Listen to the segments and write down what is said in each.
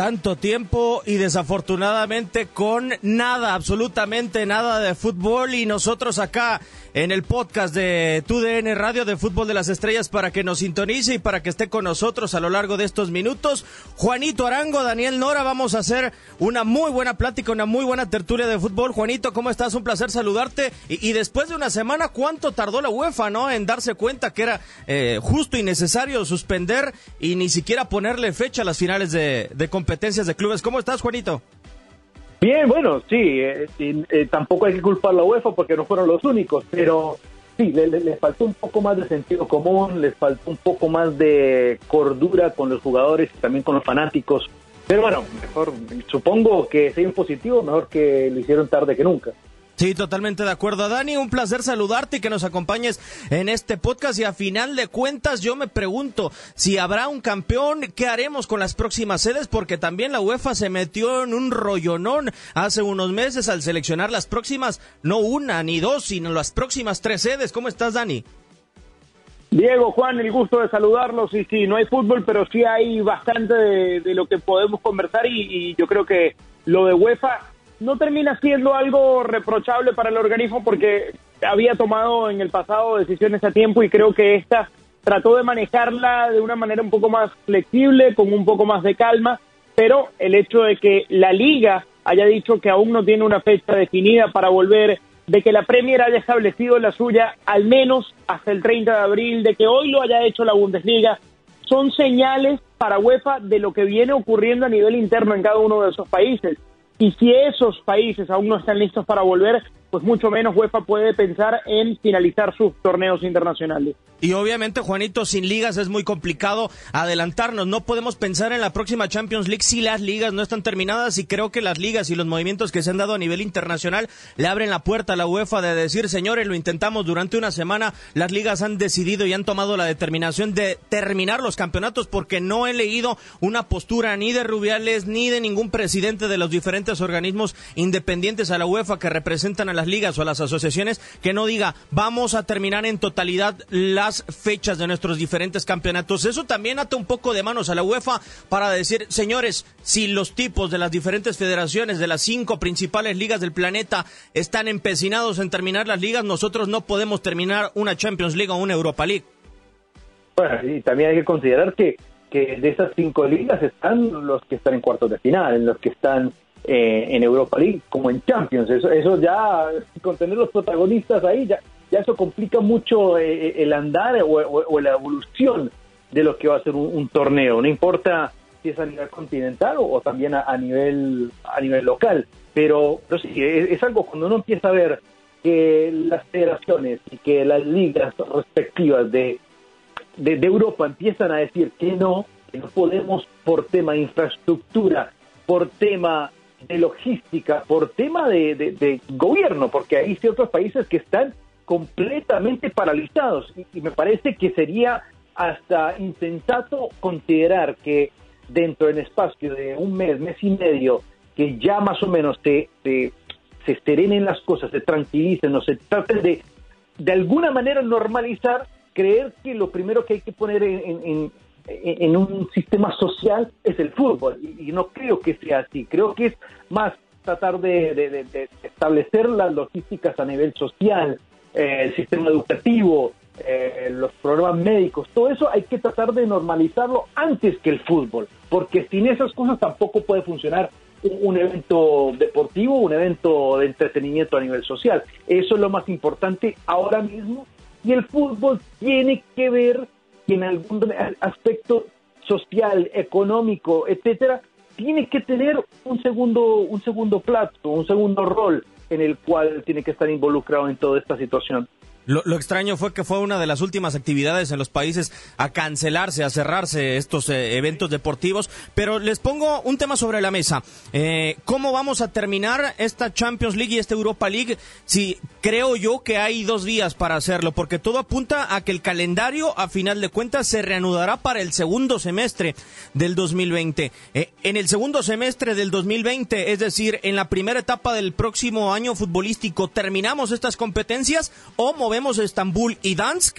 Tanto tiempo y desafortunadamente con nada, absolutamente nada de fútbol y nosotros acá en el podcast de TUDN Radio de Fútbol de las Estrellas para que nos sintonice y para que esté con nosotros a lo largo de estos minutos. Juanito Arango, Daniel Nora, vamos a hacer una muy buena plática, una muy buena tertulia de fútbol. Juanito, ¿cómo estás? Un placer saludarte. Y, después de una semana, ¿cuánto tardó la UEFA, no? En darse cuenta que era eh, justo y necesario suspender y ni siquiera ponerle fecha a las finales de, de competencias de clubes. ¿Cómo estás, Juanito? Bien, bueno, sí, eh, eh, tampoco hay que culpar a la UEFA porque no fueron los únicos, pero sí, le- le- les faltó un poco más de sentido común, les faltó un poco más de cordura con los jugadores y también con los fanáticos. Pero bueno, mejor, supongo que un positivo, mejor que lo hicieron tarde que nunca. Sí, totalmente de acuerdo. Dani, un placer saludarte y que nos acompañes en este podcast. Y a final de cuentas, yo me pregunto si habrá un campeón, ¿qué haremos con las próximas sedes? Porque también la UEFA se metió en un rollonón hace unos meses al seleccionar las próximas, no una ni dos, sino las próximas tres sedes. ¿Cómo estás, Dani? Diego, Juan, el gusto de saludarlos. Y sí, no hay fútbol, pero sí hay bastante de, lo que podemos conversar y yo creo que lo de UEFA no termina siendo algo reprochable para el organismo porque había tomado en el pasado decisiones a tiempo y creo que esta trató de manejarla de una manera un poco más flexible, con un poco más de calma, pero el hecho de que la liga haya dicho que aún no tiene una fecha definida para volver, de que la Premier haya establecido la suya al menos hasta el 30 de abril, de que hoy lo haya hecho la Bundesliga, son señales para UEFA de lo que viene ocurriendo a nivel interno en cada uno de esos países. Y si esos países aún no están listos para volver, pues mucho menos UEFA puede pensar en finalizar sus torneos internacionales. Y obviamente, Juanito, sin ligas es muy complicado adelantarnos. No podemos pensar en la próxima Champions League si las ligas no están terminadas y creo que las ligas y los movimientos que se han dado a nivel internacional le abren la puerta a la UEFA de decir, señores, lo intentamos durante una semana. Las ligas han decidido y han tomado la determinación de terminar los campeonatos porque no he leído una postura ni de Rubiales ni de ningún presidente de los diferentes organismos independientes a la UEFA que representan a las ligas o a las asociaciones que no diga vamos a terminar en totalidad las fechas de nuestros diferentes campeonatos. Eso también ata un poco de manos a la UEFA para decir, señores, si los tipos de las diferentes federaciones de las cinco principales ligas del planeta están empecinados en terminar las ligas, nosotros no podemos terminar una Champions League o una Europa League. Bueno, y también hay que considerar que, que de esas cinco ligas están los que están en cuartos de final, en los que están eh, en Europa League, como en Champions. Eso, eso ya, con tener los protagonistas ahí, ya, ya eso complica mucho eh, el andar o, la evolución de lo que va a ser un, torneo. No importa si es a nivel continental o, también a, nivel a nivel local. Pero, pero sí, es, es algo cuando uno empieza a ver que las federaciones y que las ligas respectivas de, de, de Europa empiezan a decir que no, que no podemos por tema de infraestructura, por tema de logística, por tema de, de- gobierno, porque hay ciertos países que están completamente paralizados y, y me parece que sería hasta insensato considerar que dentro del espacio de un mes, mes y medio, que ya más o menos se, se, se serenen las cosas, se tranquilicen o se traten de de alguna manera normalizar, creer que lo primero que hay que poner en- en- en un sistema social es el fútbol. Y, no creo que sea así. Creo que es más tratar de, establecer las logísticas a nivel social, eh, el sistema educativo, eh, los programas médicos, todo eso hay que tratar de normalizarlo antes que el fútbol, porque sin esas cosas tampoco puede funcionar un, un evento deportivo, un evento de entretenimiento a nivel social. Eso es lo más importante ahora mismo y el fútbol tiene que ver en algún aspecto social, económico, etcétera, tiene que tener un segundo, un segundo plato, un segundo rol en el cual tiene que estar involucrado en toda esta situación. Lo, extraño fue que fue una de las últimas actividades en los países a cancelarse, a cerrarse estos eh, eventos deportivos. Pero les pongo un tema sobre la mesa. Eh, ¿Cómo vamos a terminar esta Champions League y esta Europa League? Si creo yo que hay dos días para hacerlo, porque todo apunta a que el calendario, a final de cuentas, se reanudará para el segundo semestre del 2020. Eh, en el segundo semestre del 2020, es decir, en la primera etapa del próximo año futbolístico, ¿terminamos estas competencias o movemos Estambul y Dansk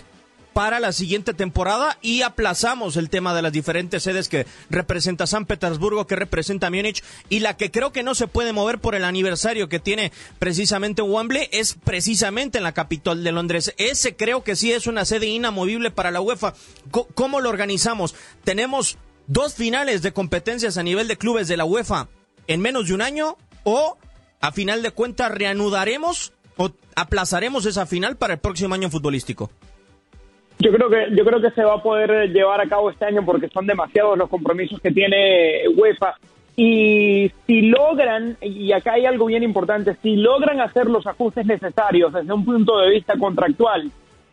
para la siguiente temporada y aplazamos el tema de las diferentes sedes que representa San Petersburgo, que representa Múnich y la que creo que no se puede mover por el aniversario que tiene precisamente Wembley es precisamente en la capital de Londres. Ese creo que sí es una sede inamovible para la UEFA. ¿Cómo lo organizamos? Tenemos dos finales de competencias a nivel de clubes de la UEFA en menos de un año o a final de cuentas reanudaremos aplazaremos esa final para el próximo año futbolístico? Yo creo que yo creo que se va a poder llevar a cabo este año porque son demasiados los compromisos que tiene UEFA y si logran y acá hay algo bien importante, si logran hacer los ajustes necesarios desde un punto de vista contractual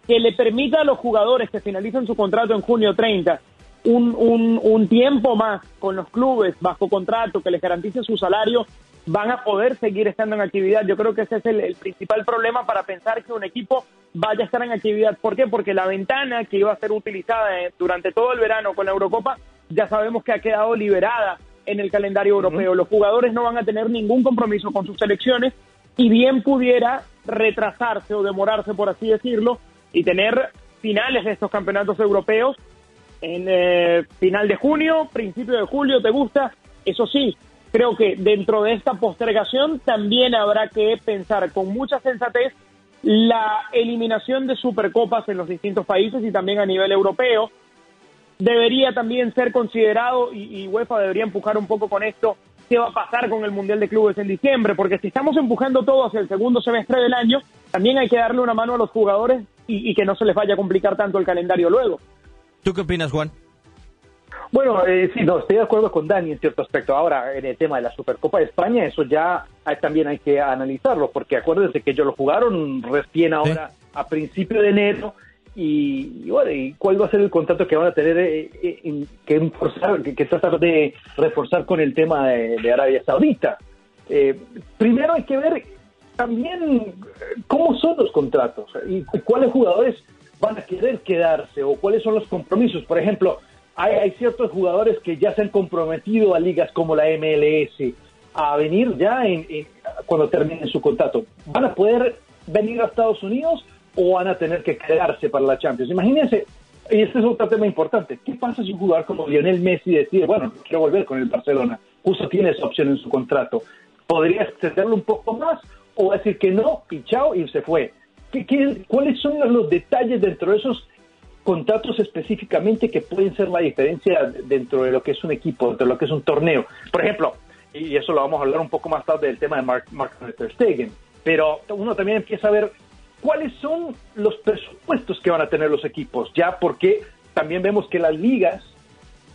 que le permita a los jugadores que finalicen su contrato en junio 30 un, un, un tiempo más con los clubes bajo contrato que les garantice su salario, van a poder seguir estando en actividad. Yo creo que ese es el, principal problema para pensar que un equipo vaya a estar en actividad. ¿Por qué? Porque la ventana que iba a ser utilizada eh, durante todo el verano con la Eurocopa ya sabemos que ha quedado liberada en el calendario europeo. Los jugadores no van a tener ningún compromiso con sus selecciones y bien pudiera retrasarse o demorarse, por así decirlo, y tener finales de estos campeonatos europeos en eh, final de junio, principio de julio, ¿te gusta? Eso sí, creo que dentro de esta postergación también habrá que pensar con mucha sensatez la eliminación de supercopas en los distintos países y también a nivel europeo. Debería también ser considerado, y, y UEFA debería empujar un poco con esto, qué va a pasar con el Mundial de Clubes en diciembre, porque si estamos empujando todo hacia el segundo semestre del año, también hay que darle una mano a los jugadores y, y que no se les vaya a complicar tanto el calendario luego. ¿Tú qué opinas, Juan? Bueno, eh, sí, no, estoy de acuerdo con Dani en cierto aspecto. Ahora, en el tema de la Supercopa de España, eso ya también hay que analizarlo, porque acuérdense que ellos lo jugaron recién ahora a principio de enero. Y, bueno, ¿y cuál va a ser el contrato que van a tener eh, eh, que, que, tratar de reforzar con el tema de, Arabia Saudita? primero hay que ver también cómo son los contratos y cuáles jugadores van a querer quedarse o cuáles son los compromisos. Por ejemplo, hay, ciertos jugadores que ya se han comprometido a ligas como la MLS a venir ya en, cuando terminen su contrato. ¿Van a poder venir a Estados Unidos o van a tener que quedarse para la Champions? Imagínense, y este es otro tema importante, ¿qué pasa si un jugador como Lionel Messi decide, bueno, quiero volver con el Barcelona? Justo tiene esa opción en su contrato. ¿Podría extenderlo un poco más o decir que no y y se fue? ¿Qué, cuáles son los detalles dentro de esos contratos específicamente que pueden ser la diferencia dentro de lo que es un equipo, dentro de lo que es un torneo. Por ejemplo, y eso lo vamos a hablar un poco más tarde del tema de Mark, Mark Stegen, pero uno también empieza a ver cuáles son los presupuestos que van a tener los equipos, ya porque también vemos que las ligas,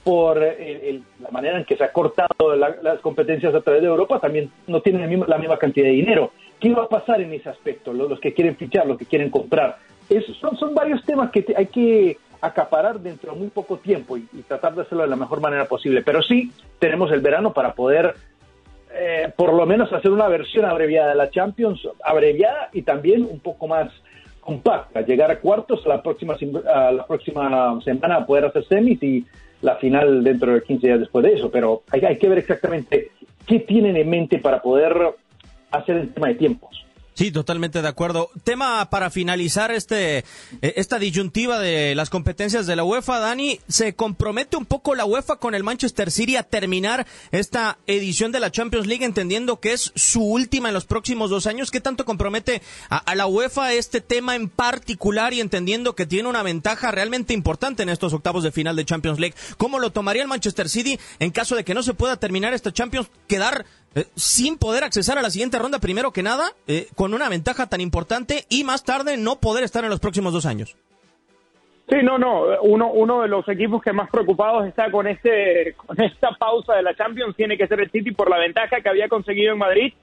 por la manera en que se ha cortado las competencias a través de Europa, también no tienen la misma, cantidad de dinero. ¿Qué va a pasar en ese aspecto? los que quieren fichar, los que quieren comprar son, son varios temas que hay que acaparar dentro de muy poco tiempo y, tratar de hacerlo de la mejor manera posible. Pero sí tenemos el verano para poder eh, por lo menos hacer una versión abreviada de la Champions, abreviada y también un poco más compacta, llegar a cuartos la próxima, a la próxima semana poder hacer semis y la final dentro de 15 días después de eso, pero hay, hay que ver exactamente qué tienen en mente para poder hacer el tema de tiempos. Sí, totalmente de acuerdo. Tema para finalizar este eh, esta disyuntiva de las competencias de la UEFA, Dani, se compromete un poco la UEFA con el Manchester City a terminar esta edición de la Champions League, entendiendo que es su última en los próximos dos años. ¿Qué tanto compromete a, la UEFA este tema en particular y entendiendo que tiene una ventaja realmente importante en estos octavos de final de Champions League? ¿Cómo lo tomaría el Manchester City en caso de que no se pueda terminar esta Champions, quedar eh, sin poder accesar a la siguiente ronda primero que nada, eh, con una ventaja tan importante y más tarde no poder estar en los próximos dos años. Sí, no, no. Uno, uno de los equipos que más preocupados está con este, con esta pausa de la Champions tiene que ser el City por la ventaja que había conseguido en Madrid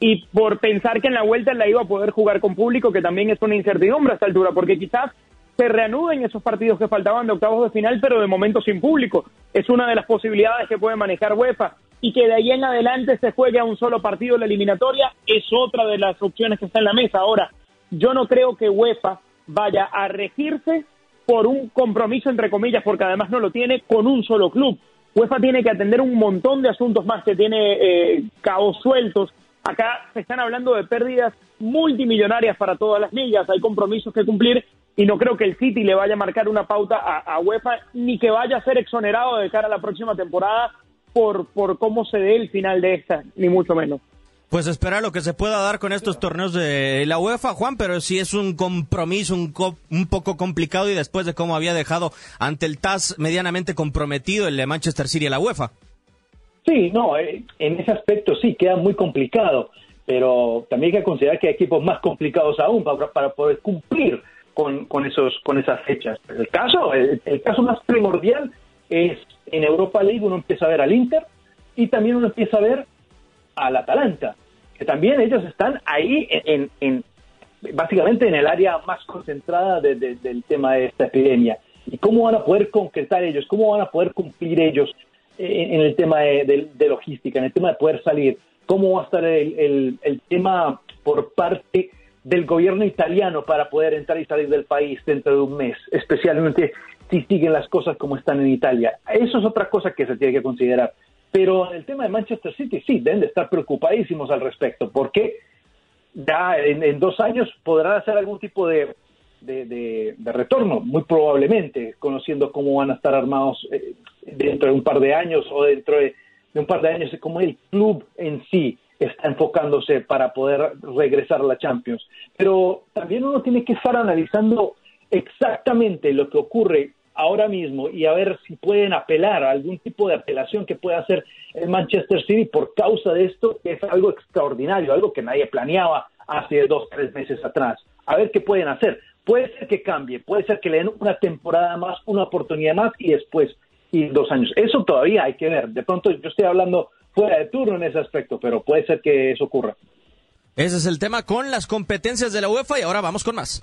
y por pensar que en la vuelta la iba a poder jugar con público, que también es una incertidumbre a esta altura, porque quizás se reanuden esos partidos que faltaban de octavos de final, pero de momento sin público. Es una de las posibilidades que puede manejar UEFA. Y que de ahí en adelante se juegue a un solo partido la eliminatoria es otra de las opciones que está en la mesa. Ahora, yo no creo que UEFA vaya a regirse por un compromiso, entre comillas, porque además no lo tiene, con un solo club. UEFA tiene que atender un montón de asuntos más que tiene eh, cabos sueltos. Acá se están hablando de pérdidas multimillonarias para todas las ligas, hay compromisos que cumplir y no creo que el City le vaya a marcar una pauta a, UEFA ni que vaya a ser exonerado de cara a la próxima temporada por, por cómo se dé el final de esta, ni mucho menos. Pues espera lo que se pueda dar con estos torneos de la UEFA, Juan, pero sí es un compromiso un, un poco complicado y después de cómo había dejado ante el TAS medianamente comprometido el de Manchester City a la UEFA. Sí, no, eh, en ese aspecto sí, queda muy complicado, pero también hay que considerar que hay equipos más complicados aún para, para poder cumplir con, con, esos, con esas fechas. El caso, el, caso más primordial es en Europa League uno empieza a ver al Inter y también uno empieza a ver al Atalanta, que también ellos están ahí en, en básicamente en el área más concentrada del tema de esta epidemia. ¿Y cómo van a poder concretar ellos? ¿Cómo van a poder cumplir ellos en, el tema de, logística, en el tema de poder salir? ¿Cómo va a estar el, el tema por parte del gobierno italiano para poder entrar y salir del país dentro de un mes, especialmente si siguen las cosas como están en Italia. Eso es otra cosa que se tiene que considerar. Pero en el tema de Manchester City sí, deben de estar preocupadísimos al respecto, porque ya en, dos años podrán hacer algún tipo de, de, retorno, muy probablemente, conociendo cómo van a estar armados eh, dentro de un par de años o dentro de, un par de años, como el club en sí está enfocándose para poder regresar a la Champions. Pero también uno tiene que estar analizando exactamente lo que ocurre ahora mismo y a ver si pueden apelar a algún tipo de apelación que pueda hacer el Manchester City por causa de esto, que es algo extraordinario, algo que nadie planeaba hace dos, tres meses atrás. A ver qué pueden hacer. Puede ser que cambie, puede ser que le den una temporada más, una oportunidad más y después y dos años. Eso todavía hay que ver. De pronto yo estoy hablando fuera de turno en ese aspecto, pero puede ser que eso ocurra. Ese es el tema con las competencias de la UEFA y ahora vamos con más.